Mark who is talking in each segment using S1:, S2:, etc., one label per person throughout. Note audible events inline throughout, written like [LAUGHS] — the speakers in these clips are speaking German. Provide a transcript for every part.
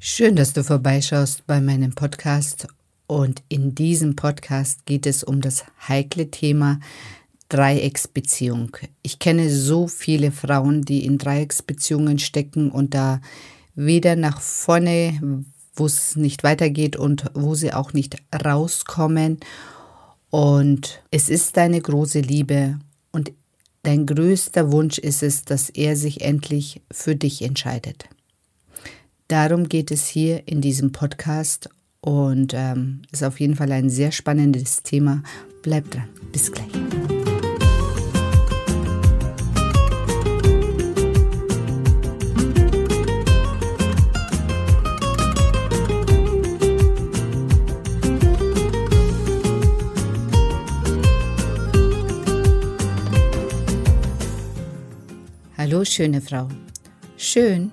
S1: Schön, dass du vorbeischaust bei meinem Podcast. Und in diesem Podcast geht es um das heikle Thema Dreiecksbeziehung. Ich kenne so viele Frauen, die in Dreiecksbeziehungen stecken und da weder nach vorne, wo es nicht weitergeht und wo sie auch nicht rauskommen. Und es ist deine große Liebe und dein größter Wunsch ist es, dass er sich endlich für dich entscheidet. Darum geht es hier in diesem Podcast und ähm, ist auf jeden Fall ein sehr spannendes Thema. Bleibt dran. Bis gleich. Hallo, schöne Frau. Schön,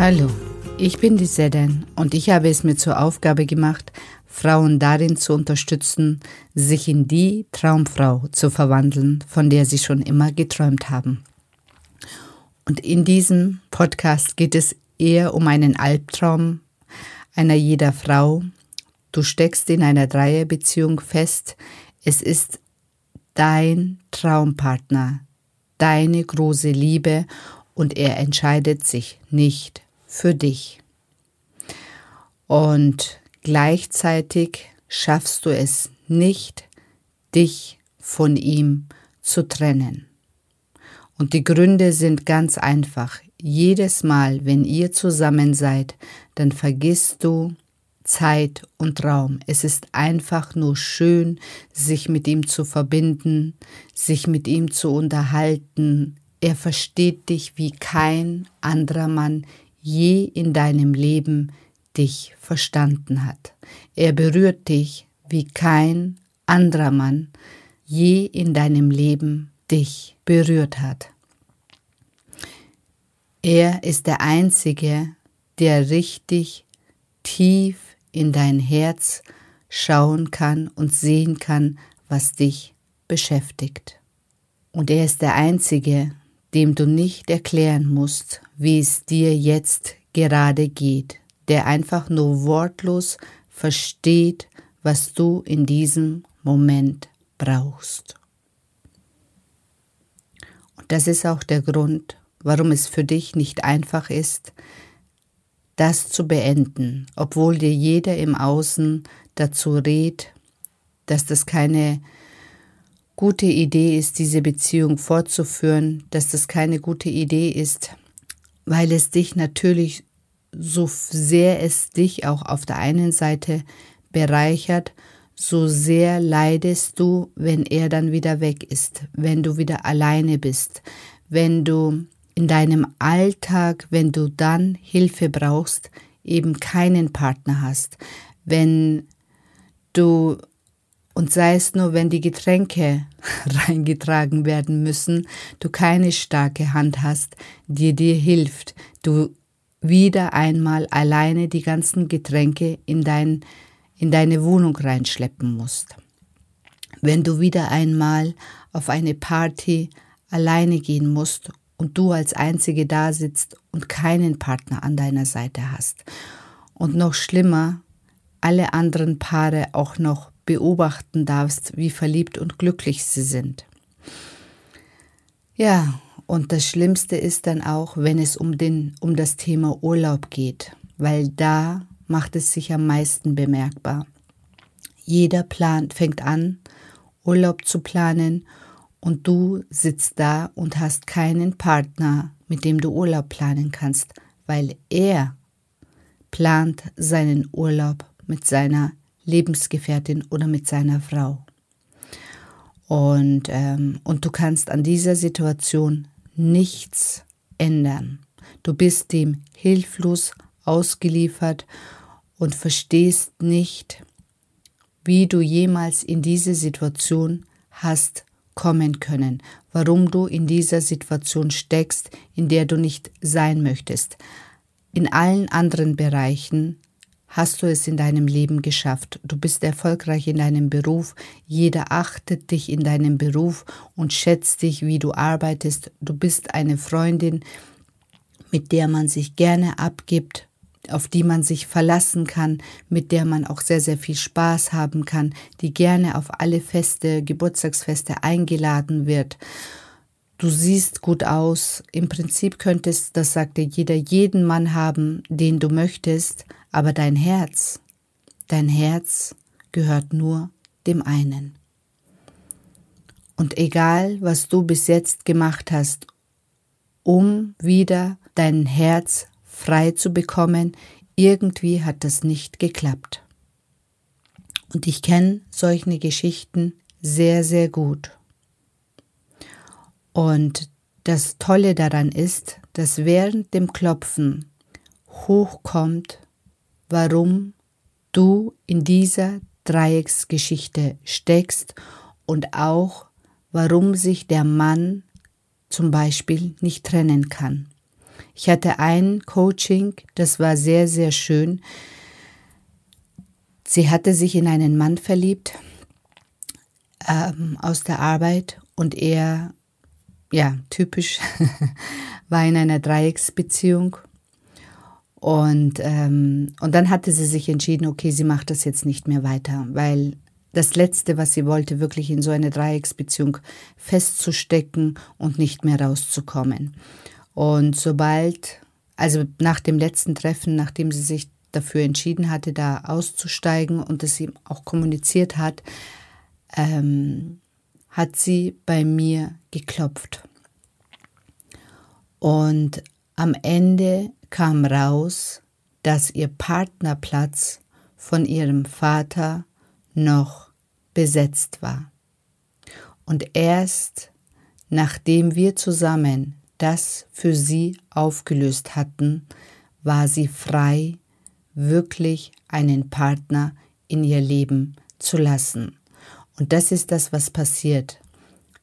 S1: Hallo, ich bin die Sedan und ich habe es mir zur Aufgabe gemacht, Frauen darin zu unterstützen, sich in die Traumfrau zu verwandeln, von der sie schon immer geträumt haben. Und in diesem Podcast geht es eher um einen Albtraum einer jeder Frau. Du steckst in einer Dreierbeziehung fest. Es ist dein Traumpartner, deine große Liebe und er entscheidet sich nicht für dich. Und gleichzeitig schaffst du es nicht, dich von ihm zu trennen. Und die Gründe sind ganz einfach. Jedes Mal, wenn ihr zusammen seid, dann vergisst du Zeit und Raum. Es ist einfach nur schön, sich mit ihm zu verbinden, sich mit ihm zu unterhalten. Er versteht dich wie kein anderer Mann je in deinem Leben dich verstanden hat. Er berührt dich wie kein anderer Mann je in deinem Leben dich berührt hat. Er ist der Einzige, der richtig tief in dein Herz schauen kann und sehen kann, was dich beschäftigt. Und er ist der Einzige, dem du nicht erklären musst, wie es dir jetzt gerade geht, der einfach nur wortlos versteht, was du in diesem Moment brauchst. Und das ist auch der Grund, warum es für dich nicht einfach ist, das zu beenden, obwohl dir jeder im Außen dazu rät, dass das keine gute Idee ist, diese Beziehung fortzuführen, dass das keine gute Idee ist, weil es dich natürlich so sehr es dich auch auf der einen Seite bereichert, so sehr leidest du, wenn er dann wieder weg ist, wenn du wieder alleine bist, wenn du in deinem Alltag, wenn du dann Hilfe brauchst, eben keinen Partner hast, wenn du und sei es nur, wenn die Getränke [LAUGHS] reingetragen werden müssen, du keine starke Hand hast, die dir hilft, du wieder einmal alleine die ganzen Getränke in, dein, in deine Wohnung reinschleppen musst. Wenn du wieder einmal auf eine Party alleine gehen musst und du als Einzige da sitzt und keinen Partner an deiner Seite hast. und noch schlimmer, alle anderen Paare auch noch beobachten darfst, wie verliebt und glücklich sie sind. Ja, und das Schlimmste ist dann auch, wenn es um, den, um das Thema Urlaub geht, weil da macht es sich am meisten bemerkbar. Jeder plant, fängt an, Urlaub zu planen und du sitzt da und hast keinen Partner, mit dem du Urlaub planen kannst, weil er plant seinen Urlaub mit seiner Lebensgefährtin oder mit seiner Frau. Und, ähm, und du kannst an dieser Situation nichts ändern. Du bist dem hilflos ausgeliefert und verstehst nicht, wie du jemals in diese Situation hast kommen können, warum du in dieser Situation steckst, in der du nicht sein möchtest. In allen anderen Bereichen hast du es in deinem Leben geschafft. Du bist erfolgreich in deinem Beruf. Jeder achtet dich in deinem Beruf und schätzt dich, wie du arbeitest. Du bist eine Freundin, mit der man sich gerne abgibt, auf die man sich verlassen kann, mit der man auch sehr, sehr viel Spaß haben kann, die gerne auf alle Feste, Geburtstagsfeste eingeladen wird. Du siehst gut aus. Im Prinzip könntest, das sagte jeder, jeden Mann haben, den du möchtest, aber dein Herz, dein Herz gehört nur dem einen. Und egal, was du bis jetzt gemacht hast, um wieder dein Herz frei zu bekommen, irgendwie hat das nicht geklappt. Und ich kenne solche Geschichten sehr, sehr gut. Und das Tolle daran ist, dass während dem Klopfen hochkommt, warum du in dieser Dreiecksgeschichte steckst und auch warum sich der Mann zum Beispiel nicht trennen kann. Ich hatte ein Coaching, das war sehr, sehr schön. Sie hatte sich in einen Mann verliebt ähm, aus der Arbeit und er, ja, typisch, [LAUGHS] war in einer Dreiecksbeziehung. Und, ähm, und dann hatte sie sich entschieden, okay, sie macht das jetzt nicht mehr weiter, weil das Letzte, was sie wollte, wirklich in so eine Dreiecksbeziehung festzustecken und nicht mehr rauszukommen. Und sobald, also nach dem letzten Treffen, nachdem sie sich dafür entschieden hatte, da auszusteigen und es ihm auch kommuniziert hat, ähm, hat sie bei mir geklopft. Und am Ende kam raus, dass ihr Partnerplatz von ihrem Vater noch besetzt war. Und erst nachdem wir zusammen das für sie aufgelöst hatten, war sie frei, wirklich einen Partner in ihr Leben zu lassen. Und das ist das, was passiert.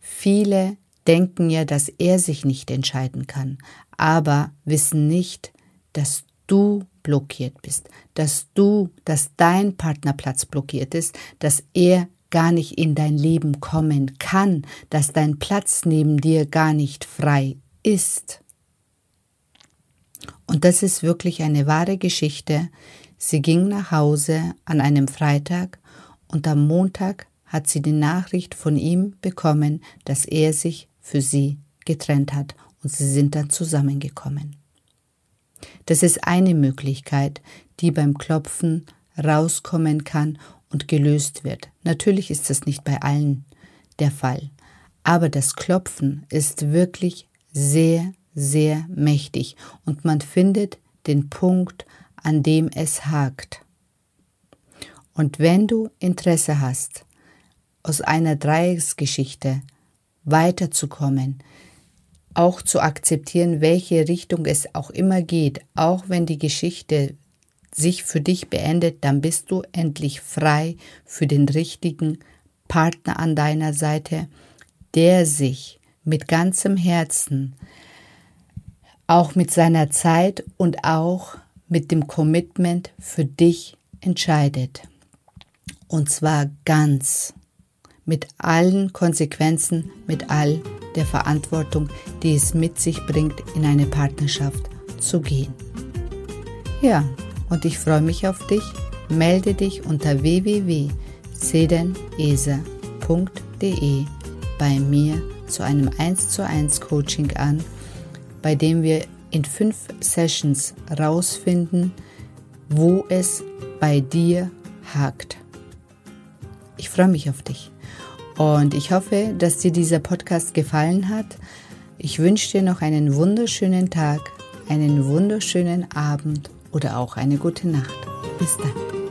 S1: Viele denken ja, dass er sich nicht entscheiden kann, aber wissen nicht, dass du blockiert bist, dass du, dass dein Partnerplatz blockiert ist, dass er gar nicht in dein Leben kommen kann, dass dein Platz neben dir gar nicht frei ist. Und das ist wirklich eine wahre Geschichte. Sie ging nach Hause an einem Freitag und am Montag hat sie die Nachricht von ihm bekommen, dass er sich für sie getrennt hat und sie sind dann zusammengekommen. Das ist eine Möglichkeit, die beim Klopfen rauskommen kann und gelöst wird. Natürlich ist das nicht bei allen der Fall, aber das Klopfen ist wirklich sehr, sehr mächtig und man findet den Punkt, an dem es hakt. Und wenn du Interesse hast, aus einer Dreiecksgeschichte weiterzukommen, auch zu akzeptieren, welche Richtung es auch immer geht, auch wenn die Geschichte sich für dich beendet, dann bist du endlich frei für den richtigen Partner an deiner Seite, der sich mit ganzem Herzen, auch mit seiner Zeit und auch mit dem Commitment für dich entscheidet. Und zwar ganz, mit allen Konsequenzen, mit all der Verantwortung, die es mit sich bringt, in eine Partnerschaft zu gehen. Ja, und ich freue mich auf dich. Melde dich unter www.sedenese.de bei mir zu einem 1 zu 1 Coaching an, bei dem wir in fünf Sessions rausfinden, wo es bei dir hakt. Ich freue mich auf dich und ich hoffe, dass dir dieser Podcast gefallen hat. Ich wünsche dir noch einen wunderschönen Tag, einen wunderschönen Abend oder auch eine gute Nacht. Bis dann.